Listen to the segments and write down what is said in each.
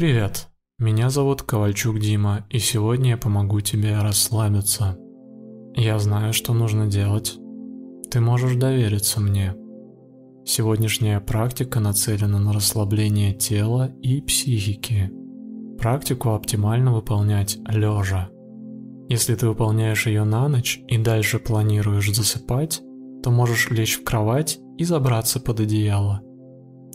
Привет, меня зовут Ковальчук Дима, и сегодня я помогу тебе расслабиться. Я знаю, что нужно делать. Ты можешь довериться мне. Сегодняшняя практика нацелена на расслабление тела и психики. Практику оптимально выполнять лежа. Если ты выполняешь ее на ночь и дальше планируешь засыпать, то можешь лечь в кровать и забраться под одеяло.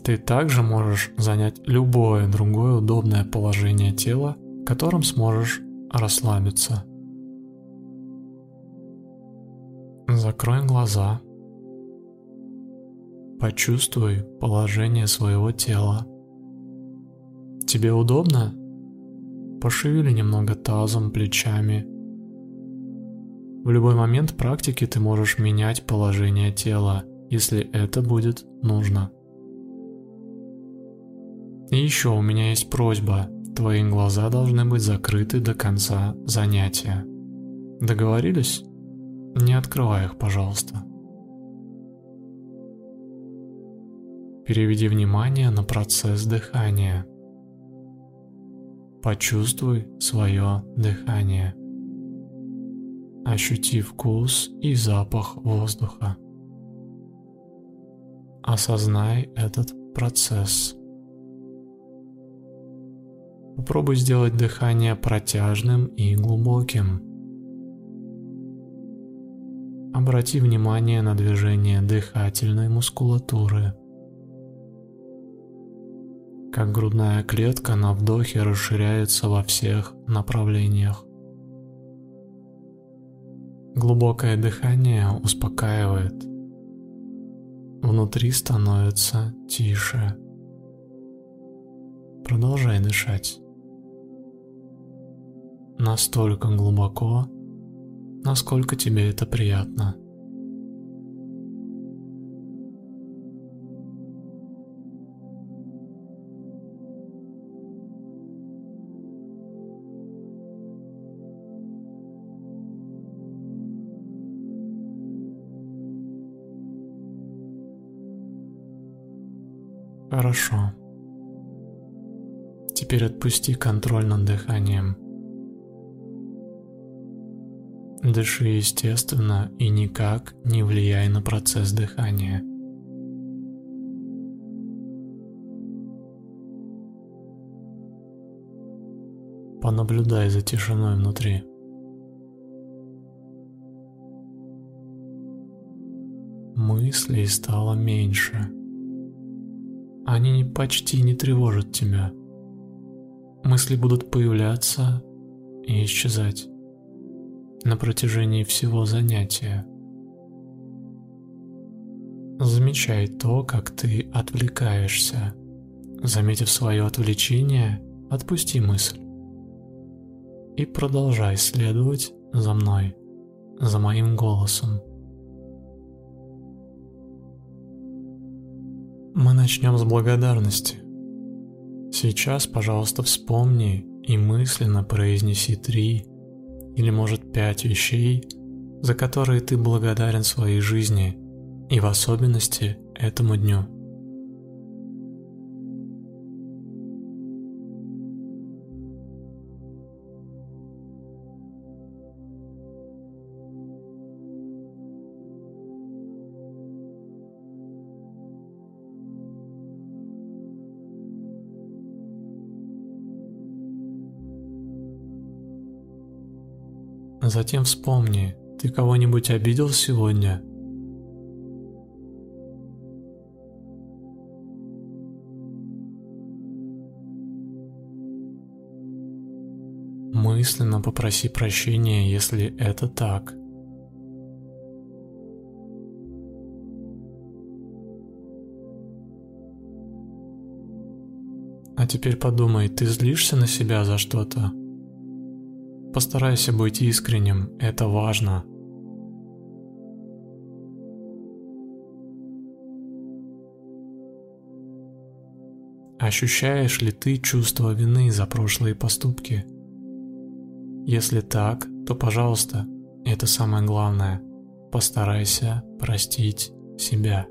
Ты также можешь занять любое другое удобное положение тела, в котором сможешь расслабиться. Закрой глаза. Почувствуй положение своего тела. Тебе удобно? Пошевели немного тазом, плечами. В любой момент практики ты можешь менять положение тела, если это будет нужно. И еще у меня есть просьба. Твои глаза должны быть закрыты до конца занятия. Договорились? Не открывай их, пожалуйста. Переведи внимание на процесс дыхания. Почувствуй свое дыхание. Ощути вкус и запах воздуха. Осознай этот процесс. Попробуй сделать дыхание протяжным и глубоким. Обрати внимание на движение дыхательной мускулатуры. Как грудная клетка на вдохе расширяется во всех направлениях. Глубокое дыхание успокаивает. Внутри становится тише. Продолжай дышать настолько глубоко, насколько тебе это приятно. Хорошо. Теперь отпусти контроль над дыханием. Дыши естественно и никак не влияй на процесс дыхания. Понаблюдай за тишиной внутри. Мыслей стало меньше. Они почти не тревожат тебя. Мысли будут появляться и исчезать на протяжении всего занятия. Замечай то, как ты отвлекаешься. Заметив свое отвлечение, отпусти мысль. И продолжай следовать за мной, за моим голосом. Мы начнем с благодарности. Сейчас, пожалуйста, вспомни и мысленно произнеси три или может пять вещей, за которые ты благодарен своей жизни и в особенности этому дню. Затем вспомни, ты кого-нибудь обидел сегодня? Мысленно попроси прощения, если это так. А теперь подумай, ты злишься на себя за что-то? Постарайся быть искренним, это важно. Ощущаешь ли ты чувство вины за прошлые поступки? Если так, то, пожалуйста, это самое главное. Постарайся простить себя.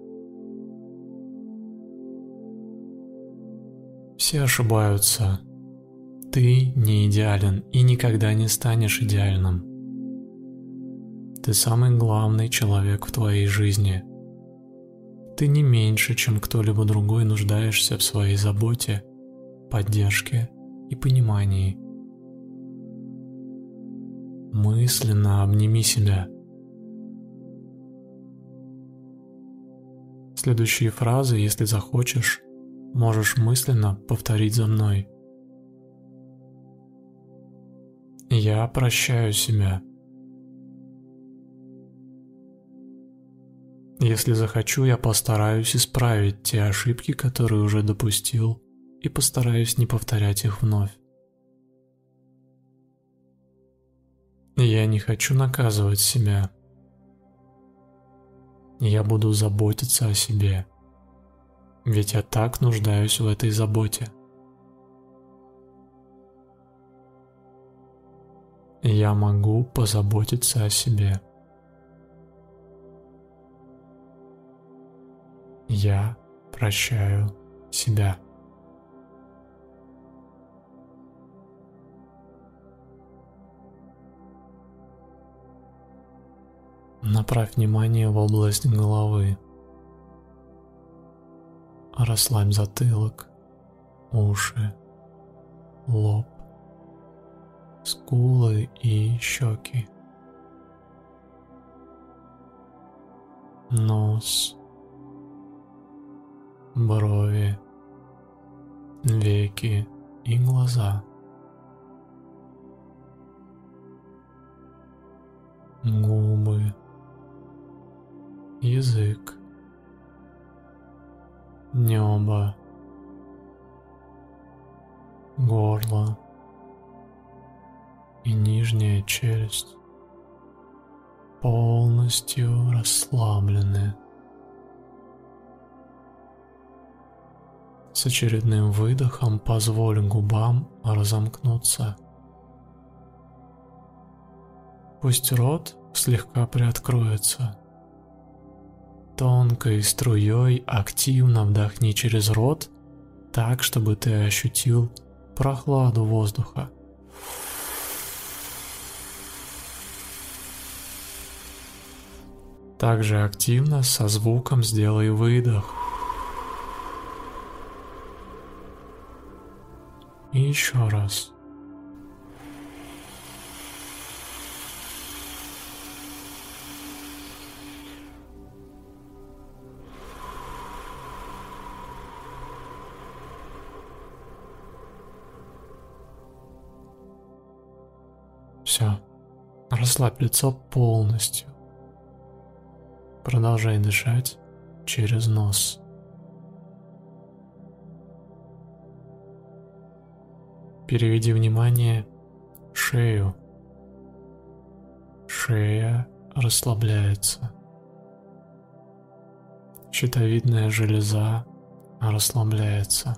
Все ошибаются, Ты не идеален и никогда не станешь идеальным. Ты самый главный человек в твоей жизни. Ты не меньше, чем кто-либо другой нуждаешься в своей заботе, поддержке и понимании. Мысленно обними себя. Следующие фразы, если захочешь, можешь мысленно повторить за мной. Я прощаю себя. Если захочу, я постараюсь исправить те ошибки, которые уже допустил, и постараюсь не повторять их вновь. Я не хочу наказывать себя. Я буду заботиться о себе, ведь я так нуждаюсь в этой заботе. Я могу позаботиться о себе. Я прощаю себя. Направь внимание в область головы. Расслабь затылок, уши, лоб, скулы и щеки. Нос, брови, веки и глаза. Губы, язык, небо, горло и нижняя челюсть полностью расслаблены. С очередным выдохом позволь губам разомкнуться. Пусть рот слегка приоткроется. Тонкой струей активно вдохни через рот, так, чтобы ты ощутил прохладу воздуха. Также активно со звуком сделай выдох. И еще раз. Все. Расслабь лицо полностью. Продолжай дышать через нос. Переведи внимание в шею. Шея расслабляется. Щитовидная железа расслабляется.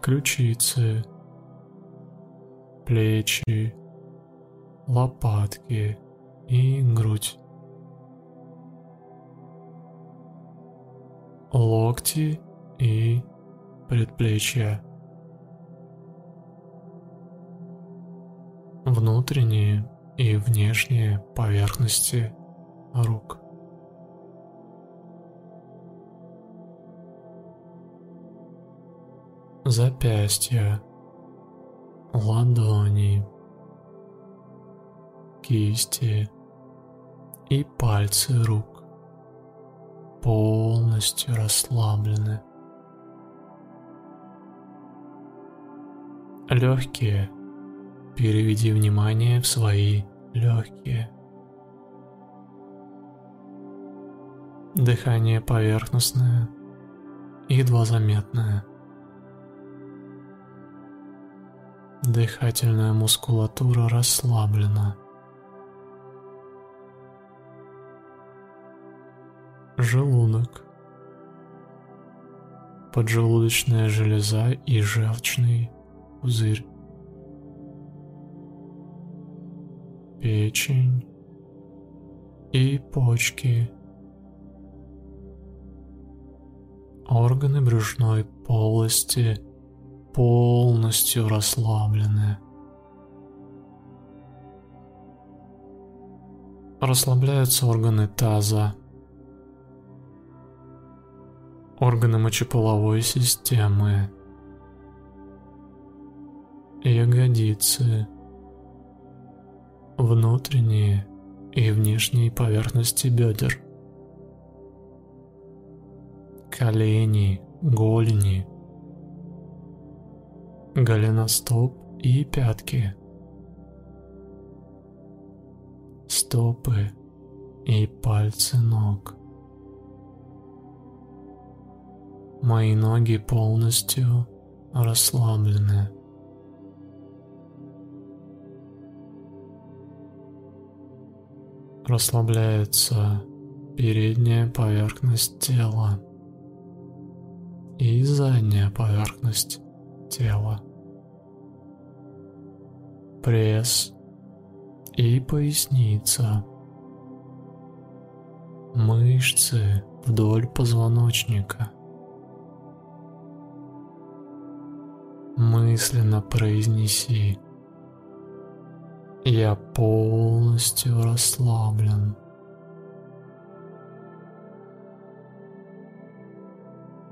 Ключицы, плечи, лопатки и грудь. Локти и предплечья. Внутренние и внешние поверхности рук. Запястья, ладони, кисти, и пальцы рук полностью расслаблены. Легкие. Переведи внимание в свои легкие. Дыхание поверхностное, едва заметное. Дыхательная мускулатура расслаблена. Желудок, поджелудочная железа и желчный пузырь, печень и почки, Органы брюшной полости полностью расслаблены. Расслабляются органы таза, органы мочеполовой системы, ягодицы, внутренние и внешние поверхности бедер, колени, голени, голеностоп и пятки, стопы и пальцы ног. Мои ноги полностью расслаблены. Расслабляется передняя поверхность тела и задняя поверхность тела. Пресс и поясница. Мышцы вдоль позвоночника. Мысленно произнеси «Я полностью расслаблен».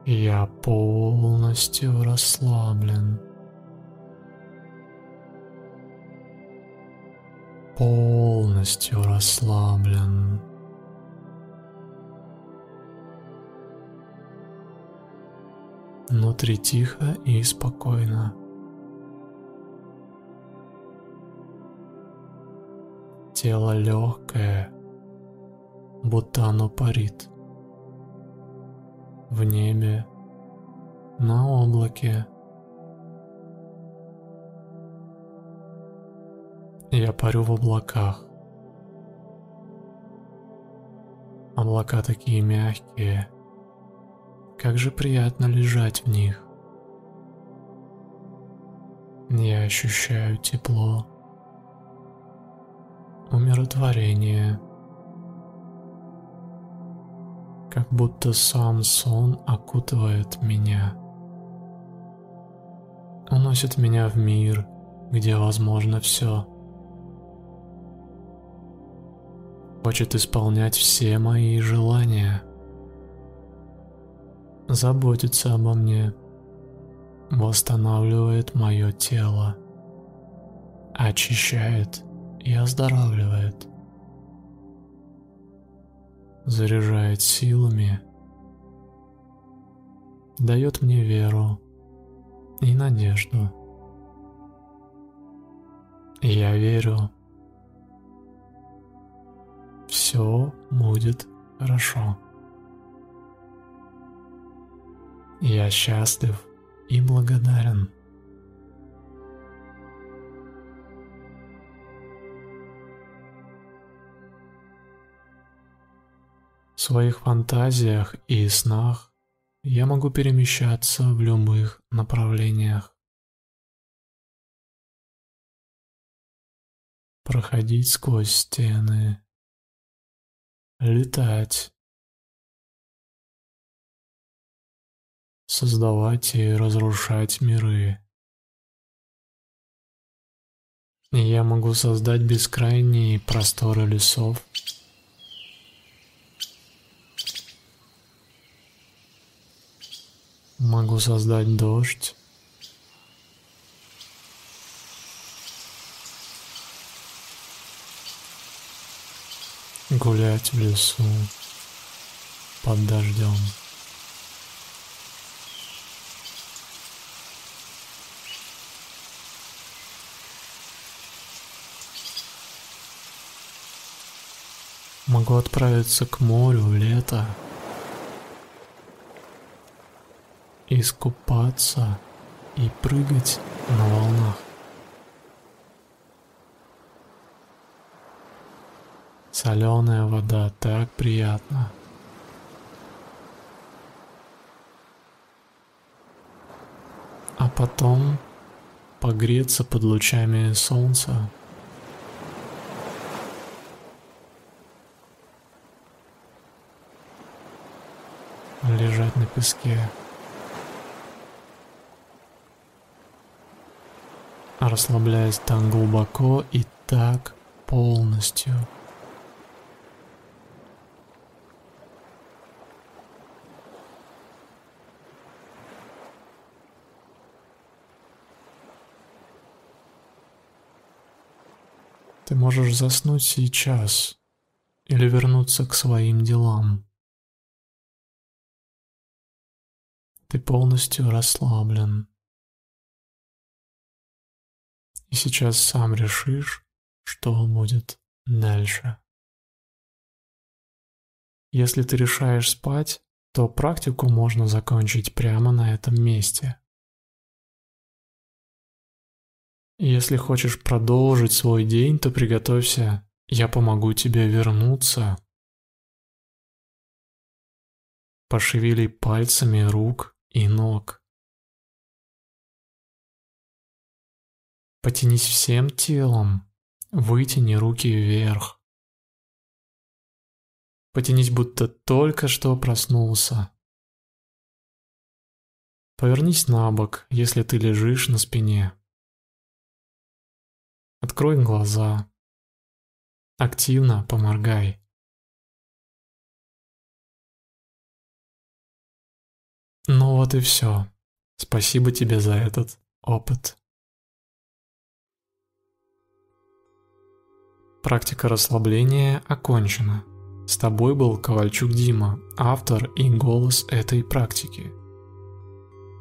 Я полностью расслаблен. Полностью расслаблен. Внутри тихо и спокойно. Тело легкое, будто оно парит. В небе, на облаке. Я парю в облаках. Облака такие мягкие, как же приятно лежать в них. Я ощущаю тепло, умиротворение, как будто сам сон окутывает меня. Уносит меня в мир, где возможно все. Хочет исполнять все мои желания – заботится обо мне, восстанавливает мое тело, очищает и оздоравливает, заряжает силами, дает мне веру и надежду. Я верю, все будет хорошо. Я счастлив и благодарен. В своих фантазиях и снах я могу перемещаться в любых направлениях. Проходить сквозь стены, летать, создавать и разрушать миры. я могу создать бескрайние просторы лесов, могу создать дождь, гулять в лесу под дождем. Могу отправиться к морю в лето. Искупаться и прыгать на волнах. Соленая вода так приятна. А потом погреться под лучами солнца лежа лежать на песке. Расслабляясь так глубоко и так полностью. Ты можешь заснуть сейчас или вернуться к своим делам. Ты полностью расслаблен. И сейчас сам решишь, что будет дальше. Если ты решаешь спать, то практику можно закончить прямо на этом месте. Если хочешь продолжить свой день, то приготовься, я помогу тебе вернуться. Пошевели пальцами рук и ног. Потянись всем телом, вытяни руки вверх. Потянись, будто только что проснулся. Повернись на бок, если ты лежишь на спине. Открой глаза. Активно поморгай. Ну вот и все. Спасибо тебе за этот опыт. Практика расслабления окончена. С тобой был Ковальчук Дима, автор и голос этой практики.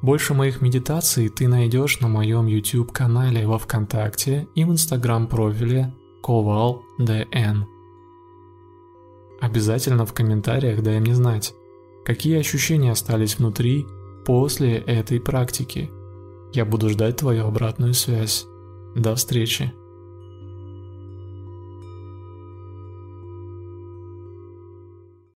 Больше моих медитаций ты найдешь на моем YouTube канале во Вконтакте и в Instagram профиле KovalDN. Обязательно в комментариях дай мне знать, какие ощущения остались внутри после этой практики. Я буду ждать твою обратную связь. До встречи.